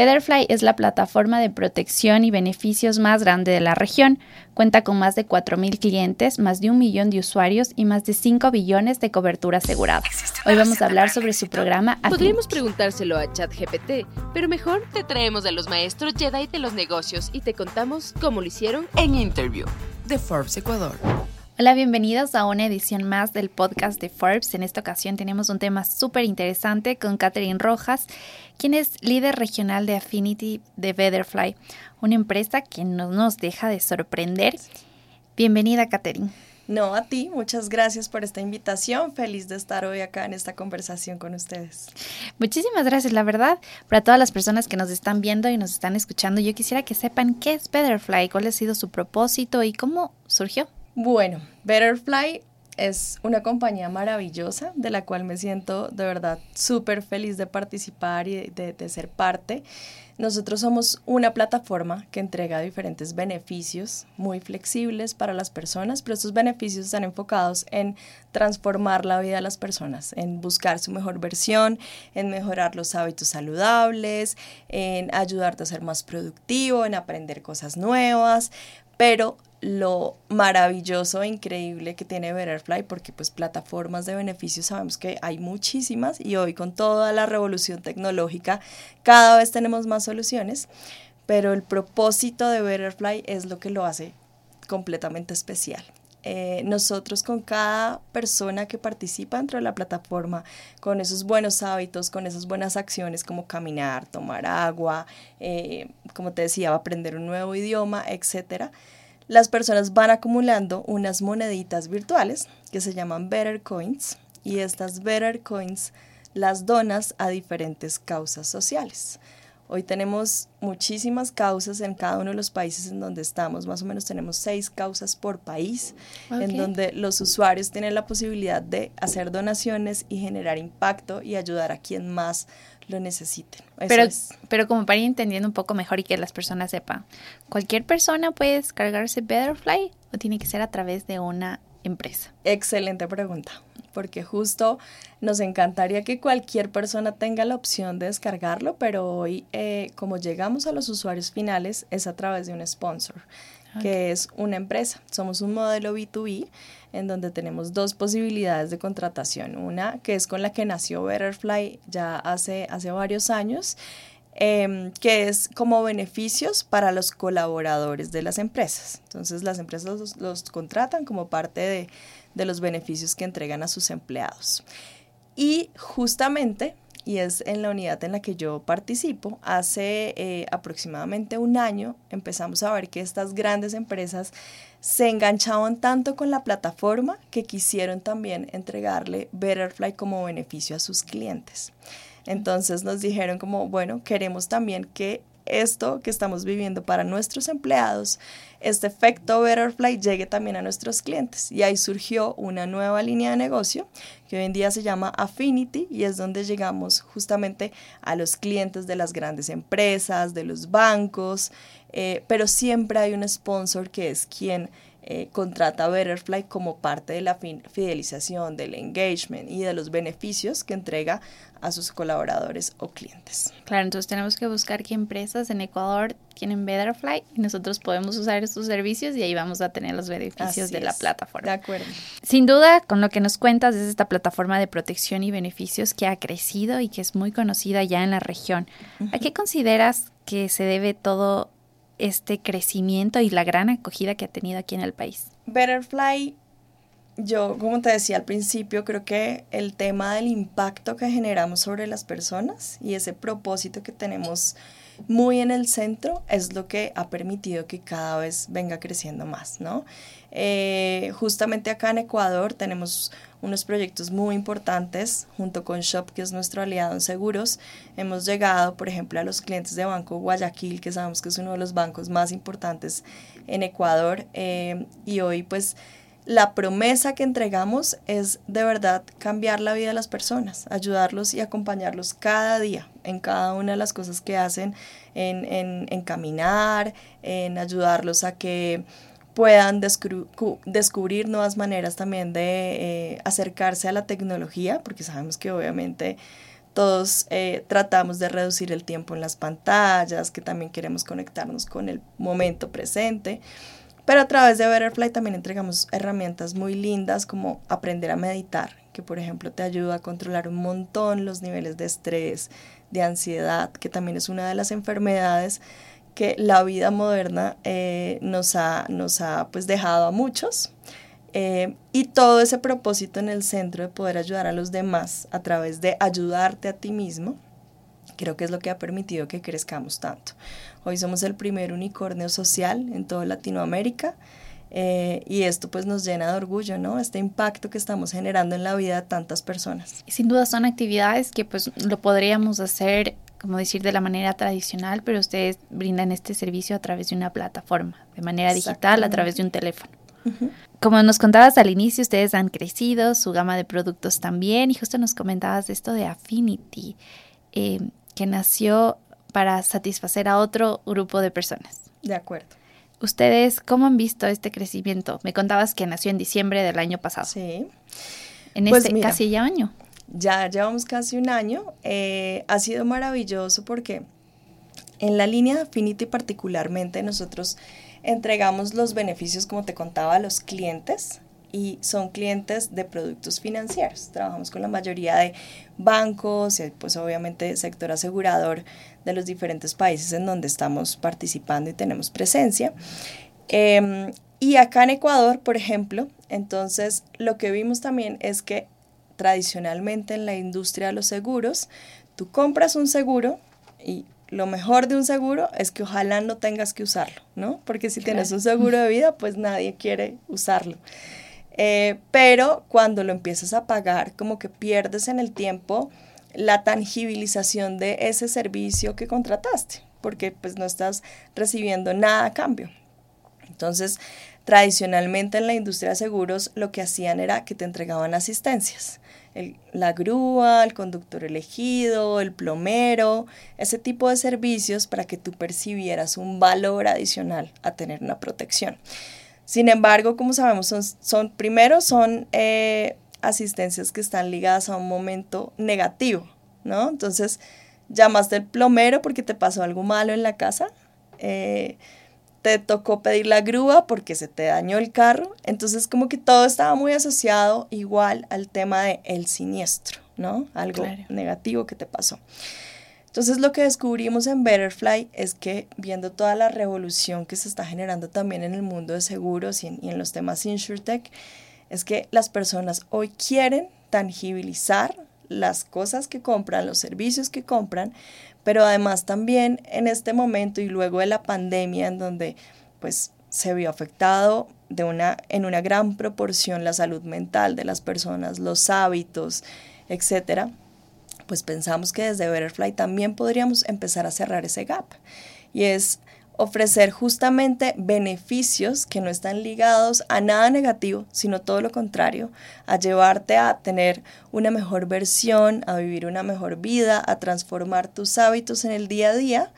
Betterfly es la plataforma de protección y beneficios más grande de la región. Cuenta con más de 4.000 clientes, más de un millón de usuarios y más de 5 billones de cobertura asegurada. Hoy vamos a hablar sobre su programa. Podríamos preguntárselo a ChatGPT, pero mejor te traemos a los maestros Jedi de los negocios y te contamos cómo lo hicieron en Interview de Forbes Ecuador. Hola, bienvenidos a una edición más del podcast de Forbes. En esta ocasión tenemos un tema súper interesante con Catherine Rojas, quien es líder regional de Affinity de Betterfly, una empresa que no nos deja de sorprender. Bienvenida, Catherine. No, a ti, muchas gracias por esta invitación. Feliz de estar hoy acá en esta conversación con ustedes. Muchísimas gracias, la verdad. Para todas las personas que nos están viendo y nos están escuchando, yo quisiera que sepan qué es Betterfly, cuál ha sido su propósito y cómo surgió. Bueno, Betterfly es una compañía maravillosa de la cual me siento de verdad súper feliz de participar y de, de, ser parte. Nosotros somos una plataforma que entrega diferentes beneficios muy flexibles para las personas, pero estos beneficios están enfocados en transformar la vida de las personas, en buscar su mejor versión, en mejorar los hábitos saludables, en ayudarte a ser más productivo, en aprender cosas nuevas, pero lo maravilloso e increíble que tiene Betterfly, porque pues plataformas de beneficios sabemos que hay muchísimas y hoy con toda la revolución tecnológica cada vez tenemos más soluciones, pero el propósito de Betterfly es lo que lo hace completamente especial. Eh, nosotros con cada persona que participa dentro de la plataforma, con esos buenos hábitos, con esas buenas acciones como caminar, tomar agua, eh, como te decía, aprender un nuevo idioma, etcétera, las personas van acumulando unas moneditas virtuales que se llaman Better Coins y estas Better Coins las donas a diferentes causas sociales. Hoy tenemos muchísimas causas en cada uno de los países en donde estamos. Más o menos tenemos seis causas por país, en donde los usuarios tienen la posibilidad de hacer donaciones y generar impacto y ayudar a quien más lo necesiten. pero, pero como para ir entendiendo un poco mejor y que las personas sepan, ¿cualquier persona puede descargarse Betterfly o tiene que ser a través de una empresa? Excelente pregunta, porque justo nos encantaría que cualquier persona tenga la opción de descargarlo, pero hoy eh, como llegamos a los usuarios finales es a través de un sponsor, que es una empresa. Somos un modelo B2B en donde tenemos dos posibilidades de contratación. Una que es con la que nació Betterfly ya hace, hace varios años, em, que es como beneficios para los colaboradores de las empresas. Entonces las empresas los, contratan como parte de, de los beneficios que entregan a sus empleados. Y justamente y es en la unidad en la que yo participo. Hace eh, aproximadamente un año empezamos a ver que estas grandes empresas se enganchaban tanto con la plataforma que quisieron también entregarle Betterfly como beneficio a sus clientes. Entonces nos dijeron como, bueno, queremos también que esto que estamos viviendo para nuestros empleados, este efecto Betterfly llegue también a nuestros clientes. Y ahí surgió una nueva línea de negocio que hoy en día se llama Affinity y es donde llegamos justamente a los clientes de las grandes empresas, de los bancos, eh, pero siempre hay un sponsor que es quien eh, contrata a Betterfly como parte de la fidelización, del engagement y de los beneficios que entrega a sus colaboradores o clientes. Claro, entonces tenemos que buscar qué empresas en Ecuador tienen Betterfly y nosotros podemos usar estos servicios y ahí vamos a tener los beneficios de la plataforma. De acuerdo. Sin duda, con lo que nos cuentas es esta plataforma de protección y beneficios que ha crecido y que es muy conocida ya en la región. ¿A qué consideras que se debe todo este crecimiento y la gran acogida que ha tenido aquí en el país? Betterfly, yo como te decía al principio, creo que el tema del impacto que generamos sobre las personas y ese propósito que tenemos muy en el centro es lo que ha permitido que cada vez venga creciendo más, ¿no? Eh, justamente acá en Ecuador tenemos unos proyectos muy importantes junto con Shop, que es nuestro aliado en seguros. Hemos llegado, por ejemplo, a los clientes de Banco Guayaquil, que sabemos que es uno de los bancos más importantes en Ecuador. Eh, y hoy, pues, la promesa que entregamos es de verdad cambiar la vida de las personas, ayudarlos y acompañarlos cada día en cada una de las cosas que hacen, en, en, caminar, en ayudarlos a que puedan descubrir nuevas maneras también de eh, acercarse a la tecnología, porque sabemos que obviamente todos eh, tratamos de reducir el tiempo en las pantallas, que también queremos conectarnos con el momento presente. Pero a través de Betterfly también entregamos herramientas muy lindas como aprender a meditar, que por ejemplo te ayuda a controlar un montón los niveles de estrés, de ansiedad, que también es una de las enfermedades que la vida moderna eh, nos ha, nos ha pues dejado a muchos. Eh, y todo ese propósito en el centro de poder ayudar a los demás a través de ayudarte a ti mismo, creo que es lo que ha permitido que crezcamos tanto. Hoy somos el primer unicornio social en toda Latinoamérica. Eh, y esto pues nos llena de orgullo, ¿no? Este impacto que estamos generando en la vida de tantas personas. Sin duda son actividades que pues lo podríamos hacer, como decir, de la manera tradicional, pero ustedes brindan este servicio a través de una plataforma, de manera digital, a través de un teléfono. Como nos contabas al inicio, ustedes han crecido, su gama de productos también, y justo nos comentabas esto de Affinity, eh, que nació para satisfacer a otro grupo de personas. De acuerdo. ¿Ustedes cómo han visto este crecimiento? Me contabas que nació en diciembre del año pasado. Sí. En pues este casi ya año. Ya llevamos casi un año. Eh, ha sido maravilloso porque en la línea de Affinity particularmente nosotros entregamos los beneficios, como te contaba, a los clientes y son clientes de productos financieros. Trabajamos con la mayoría de bancos y pues obviamente sector asegurador de los diferentes países en donde estamos participando y tenemos presencia. Em, y acá en Ecuador, por ejemplo, entonces lo que vimos también es que tradicionalmente en la industria de los seguros, tú compras un seguro y lo mejor de un seguro es que ojalá no tengas que usarlo, ¿no? Porque si tienes un seguro de vida, pues nadie quiere usarlo. Eh, pero cuando lo empiezas a pagar, como que pierdes en el tiempo la tangibilización de ese servicio que contrataste, porque pues no estás recibiendo nada a cambio. Entonces, tradicionalmente en la industria de seguros lo que hacían era que te entregaban asistencias la grúa, el conductor elegido, el plomero, ese tipo de servicios para que tú percibieras un valor adicional a tener una protección. Sin embargo, como sabemos, son, son primero son eh, asistencias que están ligadas a un momento negativo, ¿no? Entonces, llamaste al plomero porque te pasó algo malo en la casa. Eh, te tocó pedir la grúa porque se te dañó el carro. Entonces como que todo estaba muy asociado igual al tema de el siniestro, ¿no? Algo negativo que te pasó. Entonces lo que descubrimos en Betterfly es que viendo toda la revolución que se está generando también en el mundo de seguros y en, y en los temas InsurTech, es que las personas hoy quieren tangibilizar las cosas que compran, los servicios que compran, pero además también en este momento y luego de la pandemia en donde pues se vio afectado de una, en una gran proporción la salud mental de las personas, los hábitos, etcétera, pues pensamos que desde Betterfly también podríamos empezar a cerrar ese gap. Y es ofrecer justamente beneficios que no están ligados a nada negativo, sino todo lo contrario, a llevarte a tener una mejor versión, a vivir una mejor vida, a transformar tus hábitos en el día a día,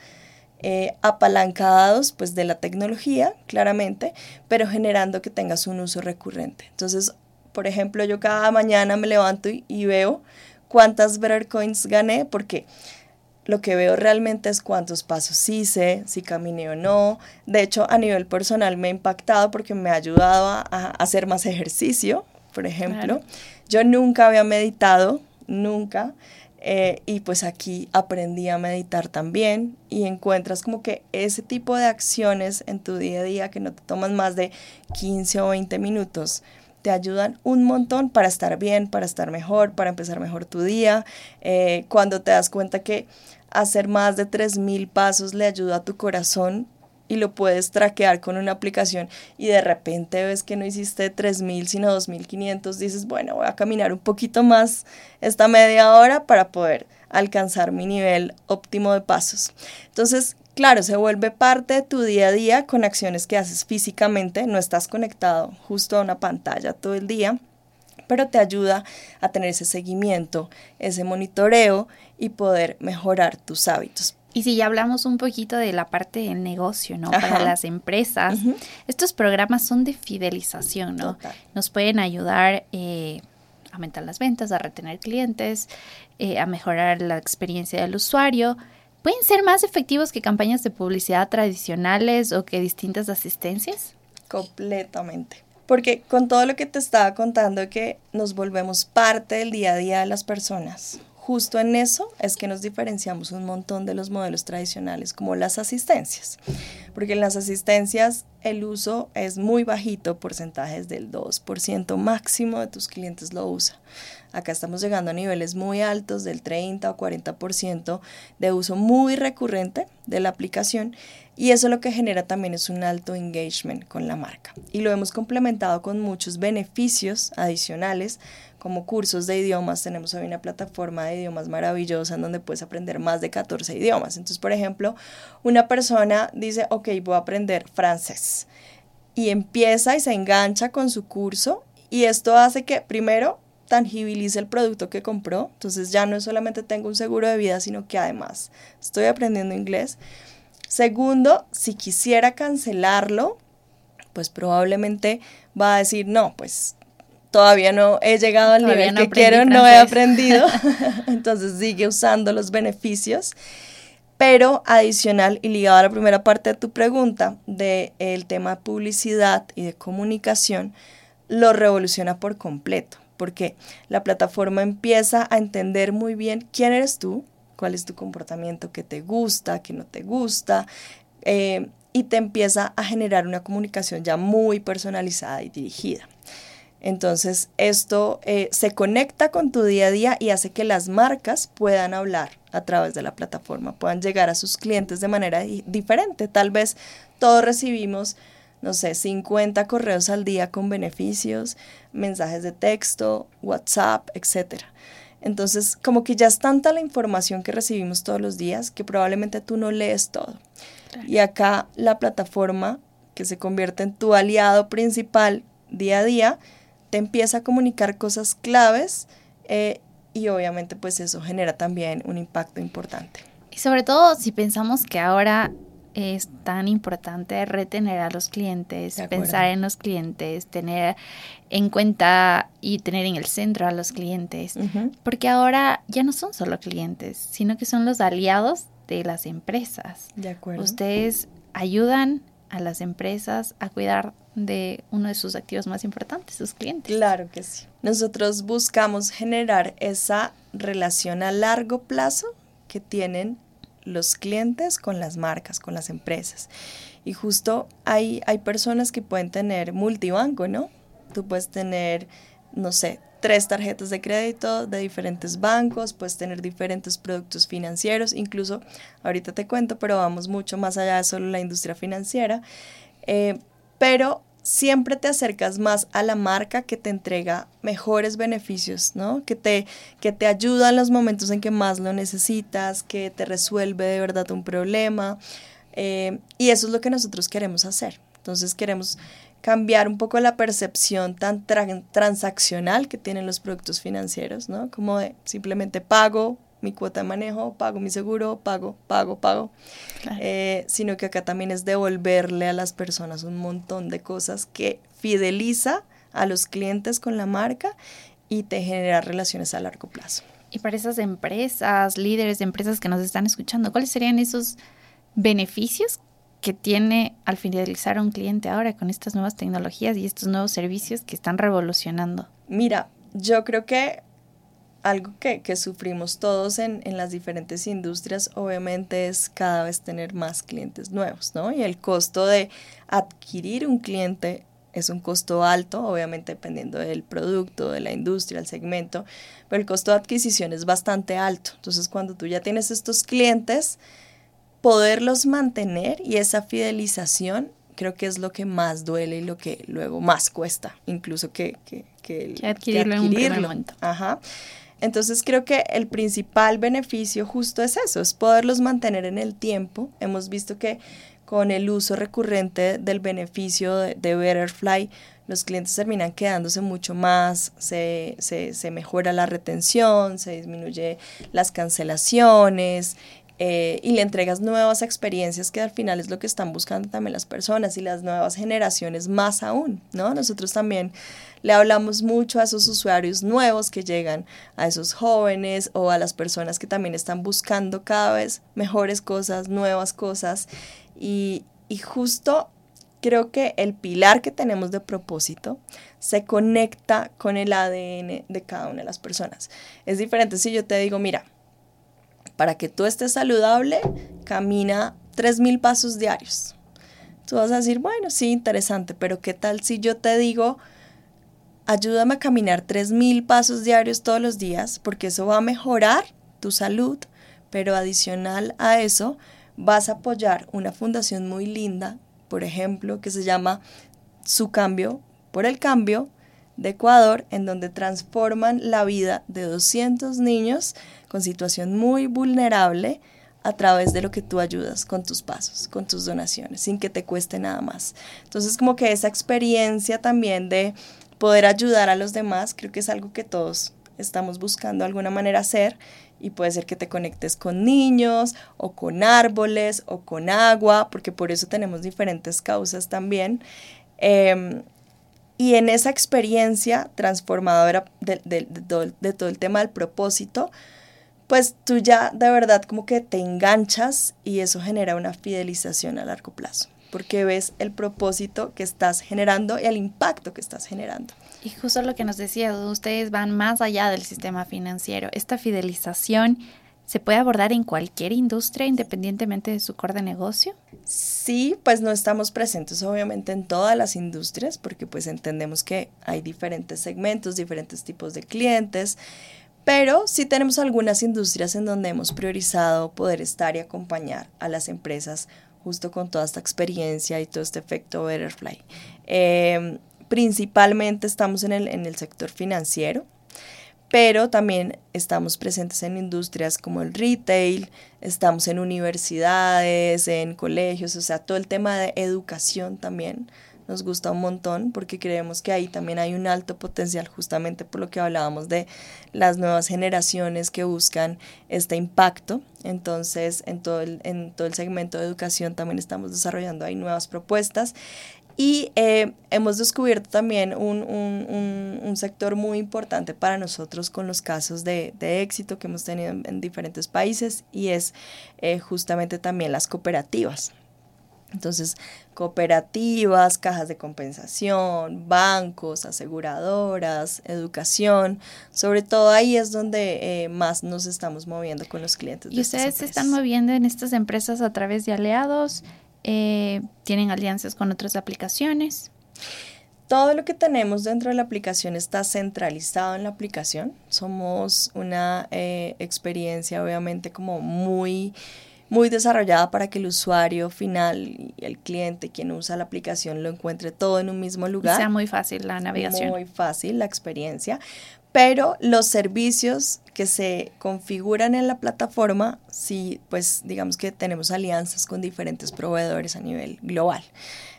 eh, apalancados pues de la tecnología, claramente, pero generando que tengas un uso recurrente. Entonces, por ejemplo, yo cada mañana me levanto y, y veo cuántas Better Coins gané, porque lo que veo realmente es cuántos pasos hice, si caminé o no. De hecho, a nivel personal me ha impactado porque me ha ayudado a, hacer más ejercicio, por ejemplo. Yo nunca había meditado, nunca. Eh, y pues aquí aprendí a meditar también y encuentras como que ese tipo de acciones en tu día a día que no te toman más de 15 o 20 minutos te ayudan un montón para estar bien, para estar mejor, para empezar mejor tu día. Eh, cuando te das cuenta que hacer más de 3.000 pasos le ayuda a tu corazón y lo puedes traquear con una aplicación y de repente ves que no hiciste 3.000 sino 2.500, dices, bueno, voy a caminar un poquito más esta media hora para poder alcanzar mi nivel óptimo de pasos. Entonces, Claro, se vuelve parte de tu día a día con acciones que haces físicamente, no estás conectado justo a una pantalla todo el día, pero te ayuda a tener ese seguimiento, ese monitoreo y poder mejorar tus hábitos. Y si ya hablamos un poquito de la parte del negocio, ¿no? Para las empresas, estos programas son de fidelización, ¿no? Nos pueden ayudar eh, aumentar las ventas, a retener clientes, eh, a mejorar la experiencia del usuario. ¿Pueden ser más efectivos que campañas de publicidad tradicionales o que distintas asistencias? Completamente. Porque con todo lo que te estaba contando que nos volvemos parte del día a día de las personas, justo en eso es que nos diferenciamos un montón de los modelos tradicionales como las asistencias. Porque en las asistencias el uso es muy bajito, porcentajes del 2% máximo de tus clientes lo usan. Acá estamos llegando a niveles muy altos del 30 o 40% de uso muy recurrente de la aplicación y eso lo que genera también es un alto engagement con la marca. Y lo hemos complementado con muchos beneficios adicionales como cursos de idiomas. Tenemos hoy una plataforma de idiomas maravillosa en donde puedes aprender más de 14 idiomas. Entonces, por ejemplo, una persona dice, ok, voy a aprender francés y empieza y se engancha con su curso y esto hace que primero tangibilice el producto que compró. Entonces ya no solamente tengo un seguro de vida, sino que además estoy aprendiendo inglés. Segundo, si quisiera cancelarlo, pues probablemente va a decir, no, pues todavía no he llegado al nivel que quiero, no he aprendido. Entonces sigue usando los beneficios. Pero adicional y ligado a la primera parte de tu pregunta del el tema de publicidad y de comunicación, lo revoluciona por completo porque la plataforma empieza a entender muy bien quién eres tú, cuál es tu comportamiento, qué te gusta, qué no te gusta, eh, y te empieza a generar una comunicación ya muy personalizada y dirigida. Entonces, esto eh, se conecta con tu día a día y hace que las marcas puedan hablar a través de la plataforma, puedan llegar a sus clientes de manera diferente. Tal vez todos recibimos no sé, 50 correos al día con beneficios, mensajes de texto, WhatsApp, etc. Entonces, como que ya es tanta la información que recibimos todos los días que probablemente tú no lees todo. Y acá la plataforma que se convierte en tu aliado principal día a día, te empieza a comunicar cosas claves eh, y obviamente pues eso genera también un impacto importante. Y sobre todo si pensamos que ahora es tan importante retener a los clientes, pensar en los clientes, tener en cuenta y tener en el centro a los clientes, porque ahora ya no son solo clientes, sino que son los aliados de las empresas. De acuerdo. Ustedes ayudan a las empresas a cuidar de uno de sus activos más importantes, sus clientes. Claro que sí. Nosotros buscamos generar esa relación a largo plazo que tienen los clientes con las marcas, con las empresas. Y justo hay, hay personas que pueden tener multibanco, ¿no? Tú puedes tener, no sé, tres tarjetas de crédito de diferentes bancos, puedes tener diferentes productos financieros, incluso ahorita te cuento, pero vamos mucho más allá de solo la industria financiera. Eh, pero siempre te acercas más a la marca que te entrega mejores beneficios, ¿no? Que te, que te ayuda en los momentos en que más lo necesitas, que te resuelve de verdad un problema. Eh, y eso es lo que nosotros queremos hacer. Entonces queremos cambiar un poco la percepción tan transaccional que tienen los productos financieros, ¿no? Como de simplemente pago, mi cuota de manejo, pago mi seguro, pago, pago, pago. Eh, sino que acá también es devolverle a las personas un montón de cosas que fideliza a los clientes con la marca y te genera relaciones a largo plazo. Y para esas empresas, líderes de empresas que nos están escuchando, ¿cuáles serían esos beneficios que tiene al fidelizar a un cliente ahora con estas nuevas tecnologías y estos nuevos servicios que están revolucionando? Mira, yo creo que algo que, sufrimos todos en, en, las diferentes industrias, obviamente, es cada vez tener más clientes nuevos, ¿no? Y el costo de adquirir un cliente es un costo alto, obviamente dependiendo del producto, de la industria, el segmento, pero el costo de adquisición es bastante alto. Entonces, cuando tú ya tienes estos clientes, poderlos mantener y esa fidelización creo que es lo que más duele y lo que luego más cuesta, incluso que, que, que, adquirirlo, que adquirirlo. En un Ajá. Entonces creo que el principal beneficio justo es eso, es poderlos mantener en el tiempo. Hemos visto que con el uso recurrente del beneficio de, Betterfly, los clientes terminan quedándose mucho más, se, se, se mejora la retención, se disminuye las cancelaciones, eh, y le entregas nuevas experiencias que al final es lo que están buscando también las personas y las nuevas generaciones más aún, ¿no? Nosotros también le hablamos mucho a esos usuarios nuevos que llegan, a esos jóvenes o a las personas que también están buscando cada vez mejores cosas, nuevas cosas y, y justo creo que el pilar que tenemos de propósito se conecta con el ADN de cada una de las personas. Es diferente si yo te digo, mira, para que tú estés saludable, camina 3.000 pasos diarios. Tú vas a decir, bueno, sí, interesante, pero ¿qué tal si yo te digo, ayúdame a caminar 3.000 pasos diarios todos los días? Porque eso va a mejorar tu salud, pero adicional a eso, vas a apoyar una fundación muy linda por ejemplo, que se llama Su Cambio por el Cambio de Ecuador, en donde transforman la vida de 200 niños con situación muy vulnerable a través de lo que tú ayudas con tus pasos, con tus donaciones, sin que te cueste nada más. Entonces, como que esa experiencia también de poder ayudar a los demás, creo que es algo que todos estamos buscando de alguna manera hacer y puede ser que te conectes con niños o con árboles o con agua, porque por eso tenemos diferentes causas también. Em, y en esa experiencia transformadora de, de, de, todo, el tema del propósito, pues tú ya de verdad como que te enganchas y eso genera una fidelización a largo plazo, porque ves el propósito que estás generando y el impacto que estás generando. Y justo lo que nos decía, ustedes van más allá del sistema financiero. Esta fidelización se puede abordar en cualquier industria independientemente de su core de negocio. Sí, pues no estamos presentes obviamente en todas las industrias porque pues entendemos que hay diferentes segmentos, diferentes tipos de clientes, pero sí tenemos algunas industrias en donde hemos priorizado poder estar y acompañar a las empresas justo con toda esta experiencia y todo este efecto butterfly. Eh, Principalmente estamos en el, en el sector financiero, pero también estamos presentes en industrias como el retail, estamos en universidades, en colegios, o sea, todo el tema de educación también nos gusta un montón porque creemos que ahí también hay un alto potencial justamente por lo que hablábamos de las nuevas generaciones que buscan este impacto. Entonces, en todo el, en todo el segmento de educación también estamos desarrollando ahí nuevas propuestas y eh, hemos descubierto también un, un, un, sector muy importante para nosotros con los casos de, de éxito que hemos tenido en, diferentes países y es eh, justamente también las cooperativas. Entonces, cooperativas, cajas de compensación, bancos, aseguradoras, educación, sobre todo ahí es donde eh, más nos estamos moviendo con los clientes. ¿Y ustedes se están moviendo en estas empresas a través de aliados? Eh, tienen alianzas con otras aplicaciones. Todo lo que tenemos dentro de la aplicación está centralizado en la aplicación. Somos una eh, experiencia obviamente como muy muy desarrollada para que el usuario final y el cliente, quien usa la aplicación, lo encuentre todo en un mismo lugar. sea muy fácil la navegación. Muy fácil la experiencia. Pero los servicios que se configuran en la plataforma, sí, pues digamos que tenemos alianzas con diferentes proveedores a nivel global.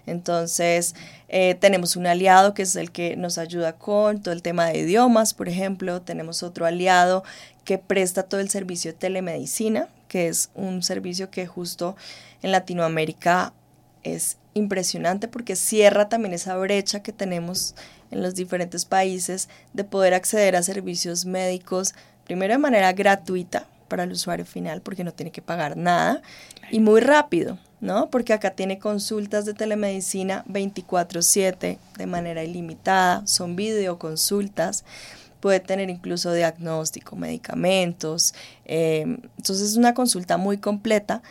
Entonces, eh, tenemos un aliado que es el que nos ayuda con todo el tema de idiomas, por ejemplo. Tenemos otro aliado que presta todo el servicio de telemedicina, que es un servicio que justo en Latinoamérica es impresionante porque cierra también esa brecha que tenemos en los diferentes países de poder acceder a servicios médicos, primero de manera gratuita para el usuario final, porque no tiene que pagar nada, y muy rápido, ¿no? Porque acá tiene consultas de telemedicina 24/7 de manera ilimitada, son videoconsultas, puede tener incluso diagnóstico, medicamentos, eh, entonces es una consulta muy completa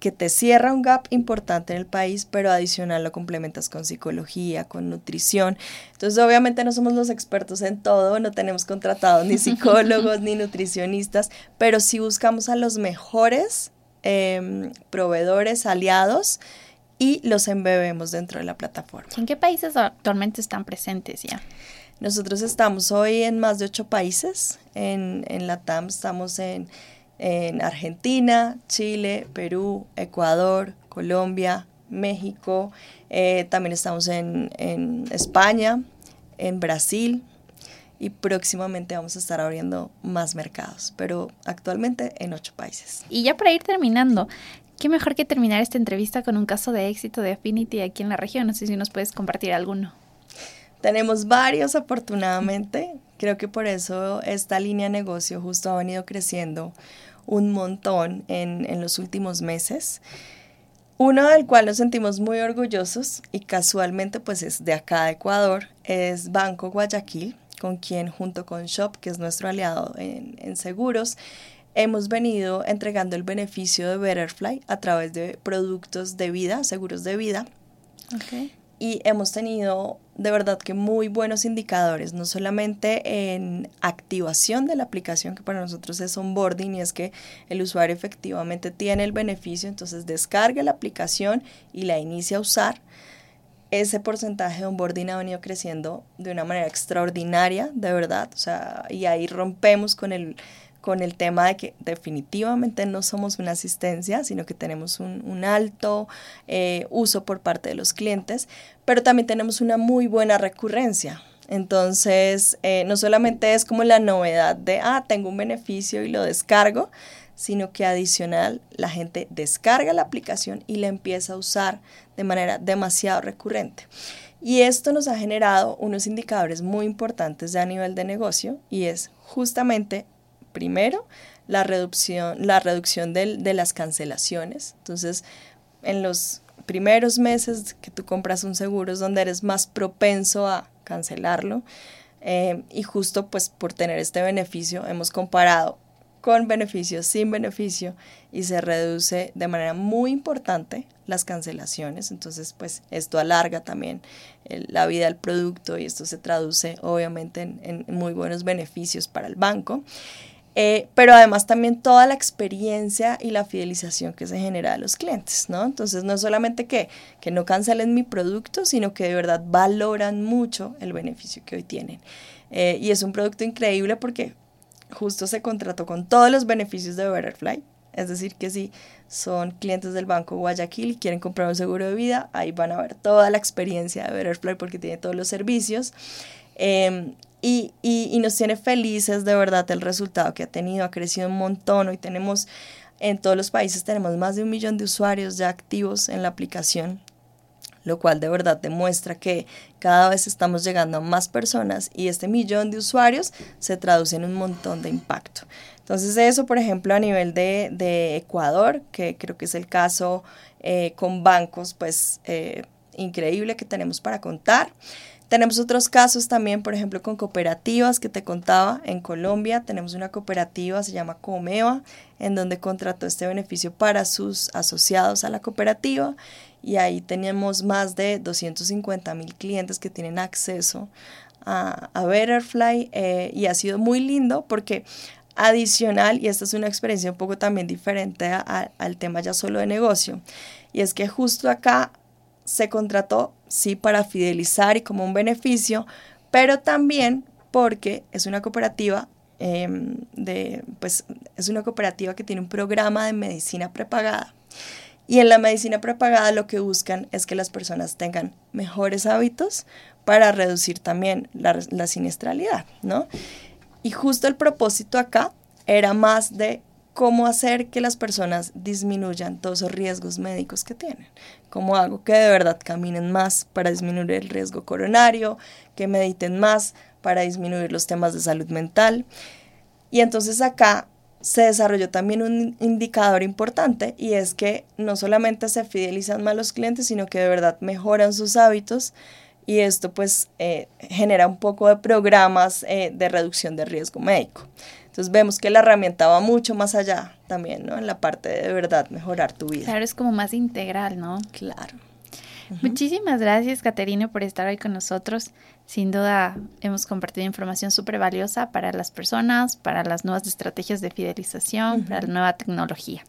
que te cierra un gap importante en el país, pero adicional lo complementas con psicología, con nutrición. Entonces, obviamente no somos los expertos en todo, no tenemos contratados ni psicólogos ni nutricionistas, pero sí buscamos a los mejores em, proveedores, aliados, y los embebemos dentro de la plataforma. ¿En qué países actualmente están presentes ya? Nosotros estamos hoy en más de ocho países. En, en la TAM estamos en en Argentina, Chile, Perú, Ecuador, Colombia, México, eh, también estamos en, España, en Brasil y próximamente vamos a estar abriendo más mercados, pero actualmente en ocho países. Y ya para ir terminando, qué mejor que terminar esta entrevista con un caso de éxito de Affinity aquí en la región. No sé si nos puedes compartir alguno. Tenemos varios, afortunadamente. Creo que por eso esta línea de negocio justo ha venido creciendo un montón en, en los últimos meses. Uno del cual nos sentimos muy orgullosos y casualmente pues es de acá de Ecuador, es Banco Guayaquil, con quien junto con Shop, que es nuestro aliado en, en seguros, hemos venido entregando el beneficio de Betterfly a través de productos de vida, seguros de vida. Okay y hemos tenido de verdad que muy buenos indicadores, no solamente en activación de la aplicación, que para nosotros es onboarding y es que el usuario efectivamente tiene el beneficio, entonces descarga la aplicación y la inicia a usar. Ese porcentaje de onboarding ha venido creciendo de una manera extraordinaria, de verdad, o sea, y ahí rompemos con el con el tema de que definitivamente no somos una asistencia, sino que tenemos un, alto eh, uso por parte de los clientes, pero también tenemos una muy buena recurrencia. Entonces, eh, no solamente es como la novedad de, ah, tengo un beneficio y lo descargo, sino que adicional la gente descarga la aplicación y la empieza a usar de manera demasiado recurrente. Y esto nos ha generado unos indicadores muy importantes ya a nivel de negocio y es justamente primero, la reducción, la reducción de las cancelaciones. Entonces, en los primeros meses que tú compras un seguro es donde eres más propenso a cancelarlo. Eh, y justo pues por tener este beneficio hemos comparado con beneficio, sin beneficio y se reduce de manera muy importante las cancelaciones. Entonces, pues esto alarga también la vida del producto y esto se traduce obviamente en muy buenos beneficios para el banco. Eh, pero además también toda la experiencia y la fidelización que se genera a los clientes, ¿no? Entonces no es solamente que, que no cancelen mi producto, sino que de verdad valoran mucho el beneficio que hoy tienen. Eh, y es un producto increíble porque justo se contrató con todos los beneficios de Betterfly, es decir, que si son clientes del Banco Guayaquil y quieren comprar un seguro de vida, ahí van a ver toda la experiencia de Betterfly porque tiene todos los servicios. Em, y, y, nos tiene felices de verdad el resultado que ha tenido, ha crecido un montón, hoy tenemos en todos los países tenemos más de un millón de usuarios ya activos en la aplicación, lo cual de verdad demuestra que cada vez estamos llegando a más personas y este millón de usuarios se traduce en un montón de impacto. Entonces eso, por ejemplo, a nivel de, de Ecuador, que creo que es el caso eh, con bancos, pues eh, increíble que tenemos para contar. Tenemos otros casos también, por ejemplo, con cooperativas que te contaba. En Colombia tenemos una cooperativa, se llama Comeva, en donde contrató este beneficio para sus asociados a la cooperativa y ahí tenemos más de 250 mil clientes que tienen acceso a, a Betterfly eh, y ha sido muy lindo porque adicional, y esta es una experiencia un poco también diferente al tema ya solo de negocio, y es que justo acá se contrató, sí, para fidelizar y como un beneficio, pero también porque es una cooperativa em, de, pues es una cooperativa que tiene un programa de medicina prepagada. Y en la medicina prepagada lo que buscan es que las personas tengan mejores hábitos para reducir también la, la siniestralidad, ¿no? Y justo el propósito acá era más de cómo hacer que las personas disminuyan todos esos riesgos médicos que tienen. Cómo hago que de verdad caminen más para disminuir el riesgo coronario, que mediten más para disminuir los temas de salud mental. Y entonces acá se desarrolló también un indicador importante y es que no solamente se fidelizan más los clientes, sino que de verdad mejoran sus hábitos y esto pues eh, genera un poco de programas eh, de reducción de riesgo médico. Entonces vemos que la herramienta va mucho más allá también, ¿no? En la parte de, de verdad mejorar tu vida. Claro, es como más integral, ¿no? Claro. Muchísimas gracias, Caterina, por estar hoy con nosotros. Sin duda, hemos compartido información súper valiosa para las personas, para las nuevas estrategias de fidelización, para la nueva tecnología.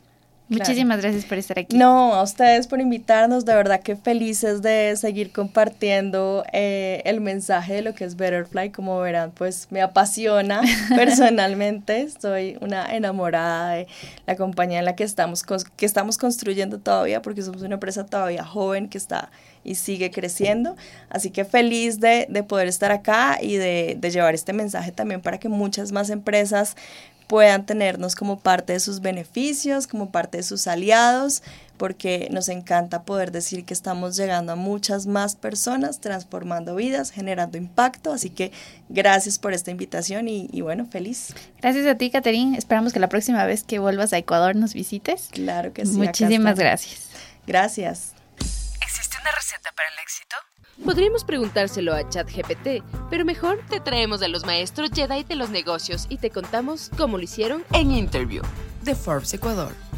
Muchísimas gracias por estar aquí. No, a ustedes por invitarnos, de verdad que felices de seguir compartiendo eh, el mensaje de lo que es Betterfly. Como verán, pues me apasiona personalmente. Estoy una enamorada de la compañía en la que estamos, que estamos construyendo todavía, porque somos una empresa todavía joven que está y sigue creciendo. Así que feliz de, de poder estar acá y de, de llevar este mensaje también para que muchas más empresas puedan tenernos como parte de sus beneficios, como parte de sus aliados, porque nos encanta poder decir que estamos llegando a muchas más personas, transformando vidas, generando impacto. Así que gracias por esta invitación y, bueno, feliz. Gracias a ti, Caterín. Esperamos que la próxima vez que vuelvas a Ecuador nos visites. Claro que sí. Muchísimas gracias. Gracias. ¿Existe una receta para el éxito? Podríamos preguntárselo a ChatGPT, pero mejor te traemos a los maestros Jedi de los negocios y te contamos cómo lo hicieron en Interview de Forbes Ecuador.